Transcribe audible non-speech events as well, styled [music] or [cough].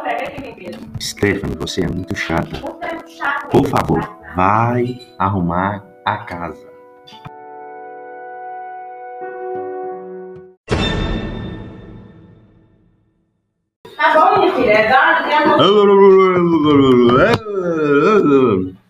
pega. Stephanie, é você é muito chata. Por favor, vai arrumar a casa. Tá bom, minha filha. É é. [laughs]